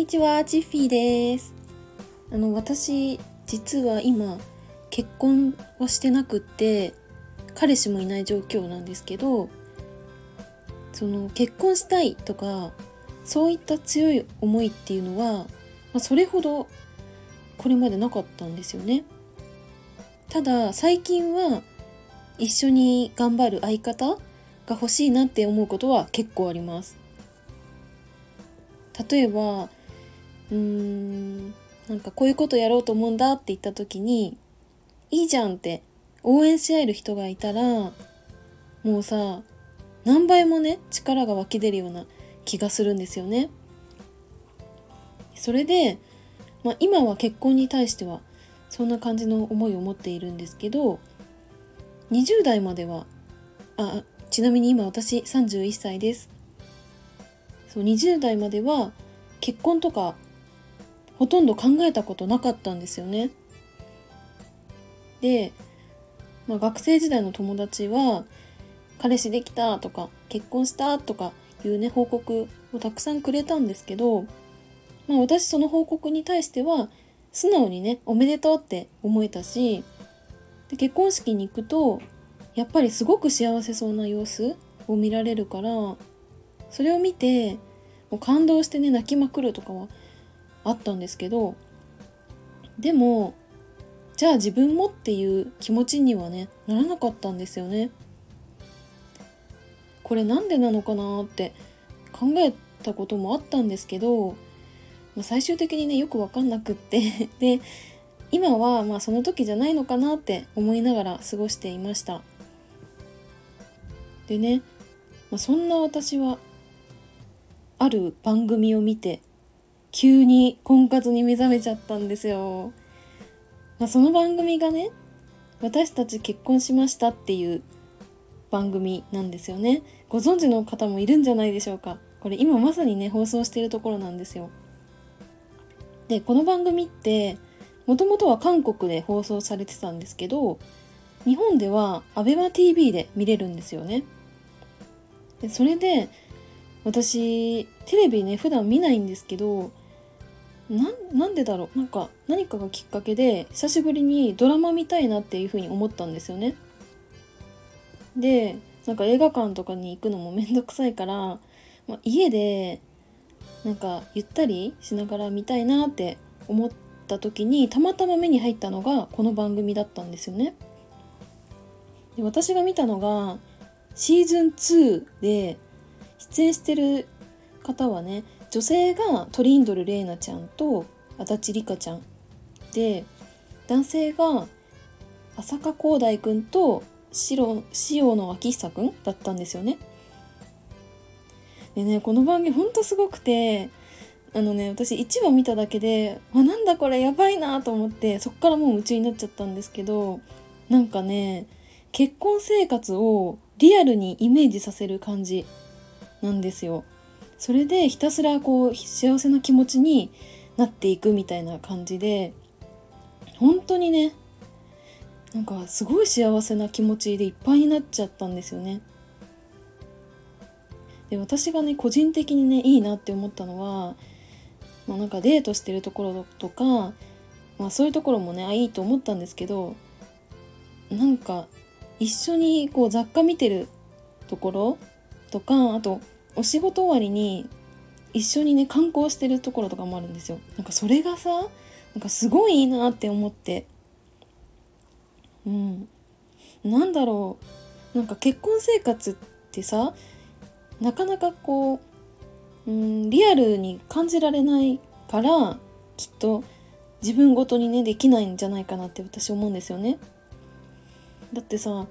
にちは、チッフィーです。あの、私、実は今、結婚はしてなくって、彼氏もいない状況なんですけど、その、結婚したいとか、そういった強い思いっていうのは、まあ、それほど、これまでなかったんですよね。ただ、最近は、一緒に頑張る相方が欲しいなって思うことは結構あります。例えばうーんなんかこういうことやろうと思うんだって言った時にいいじゃんって応援し合える人がいたらもうさ何倍もね力が湧き出るような気がするんですよね。それで、まあ、今は結婚に対してはそんな感じの思いを持っているんですけど20代まではあちなみに今私31歳ですそう20代までは結婚とかほとんど考えたことなかったんですよね。で、まあ、学生時代の友達は彼氏できたとか結婚したとかいうね報告をたくさんくれたんですけど、まあ、私その報告に対しては素直にねおめでとうって思えたしで結婚式に行くとやっぱりすごく幸せそうな様子を見られるからそれを見てもう感動してね泣きまくるとかはあったんですけどでもじゃあ自分もっていう気持ちにはねならなかったんですよね。これなんでなのかなって考えたこともあったんですけど、まあ、最終的にねよく分かんなくって で今はまあその時じゃないのかなって思いながら過ごしていましたでね、まあ、そんな私はある番組を見て急に婚活に目覚めちゃったんですよ、まあ、その番組がね私たち結婚しましたっていう番組なんですよね。ご存知の方もいるんじゃないでしょうか。これ今まさにね放送しているところなんですよ。でこの番組ってもともとは韓国で放送されてたんですけど日本では ABEMATV で見れるんですよね。でそれで私テレビね普段見ないんですけどなんでだろうなんか何かがきっかけで久しぶりにドラマ見たいなっていうふうに思ったんですよねでなんか映画館とかに行くのもめんどくさいから、まあ、家でなんかゆったりしながら見たいなって思った時にたまたま目に入ったのがこの番組だったんですよね。で私が見たのがシーズン2で出演してる方はね女性がトリンドル玲奈ちゃんと足立梨花ちゃんで男性が浅香光大くんと塩野昭久くんだったんですよね。でねこの番組ほんとすごくてあのね私1話見ただけであなんだこれやばいなと思ってそっからもう夢中になっちゃったんですけどなんかね結婚生活をリアルにイメージさせる感じなんですよ。それでひたすらこう幸せな気持ちになっていくみたいな感じで本当にねなんかすごい幸せな気持ちでいっぱいになっちゃったんですよね。で私がね個人的にねいいなって思ったのは、まあ、なんかデートしてるところとか、まあ、そういうところもねあいいと思ったんですけどなんか一緒にこう雑貨見てるところとかあとお仕事終わりに一緒にね観光してるところとかもあるんですよ。なんかそれがさなんかすごいいいなって思ってうんなんだろうなんか結婚生活ってさなかなかこう、うん、リアルに感じられないからきっと自分ごとにねできないんじゃないかなって私思うんですよね。だってさ、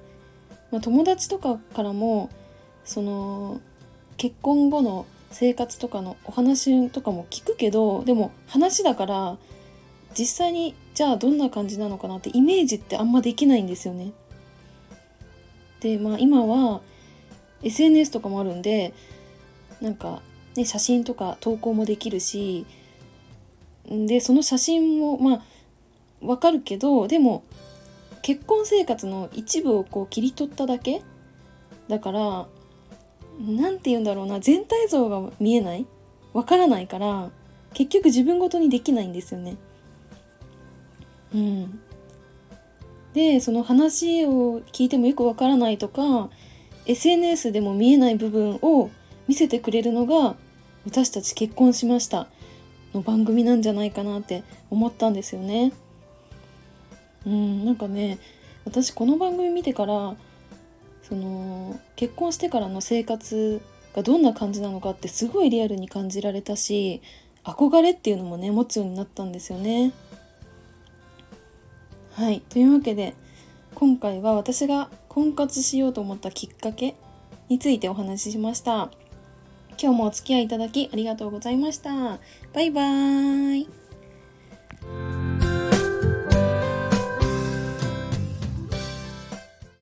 まあ、友達とかからもその結婚後の生活とかのお話とかも聞くけどでも話だから実際にじゃあどんな感じなのかなってイメージってあんまできないんですよね。でまあ今は SNS とかもあるんでなんか、ね、写真とか投稿もできるしでその写真もまあわかるけどでも結婚生活の一部をこう切り取っただけだから何て言うんだろうな全体像が見えない？わからないから結局自分ごとにできないんですよね。うん、でその話を聞いてもよくわからないとか SNS でも見えない部分を見せてくれるのが私たち結婚しましたの番組なんじゃないかなって思ったんですよね。うんなんかね私この番組見てからその結婚してからの生活がどんな感じなのかってすごいリアルに感じられたし憧れっていうのもね持つようになったんですよね。はいというわけで今回は私が婚活しようと思ったきっかけについてお話ししました。今日もお付き合いいただきありがとうございました。バイバーイ。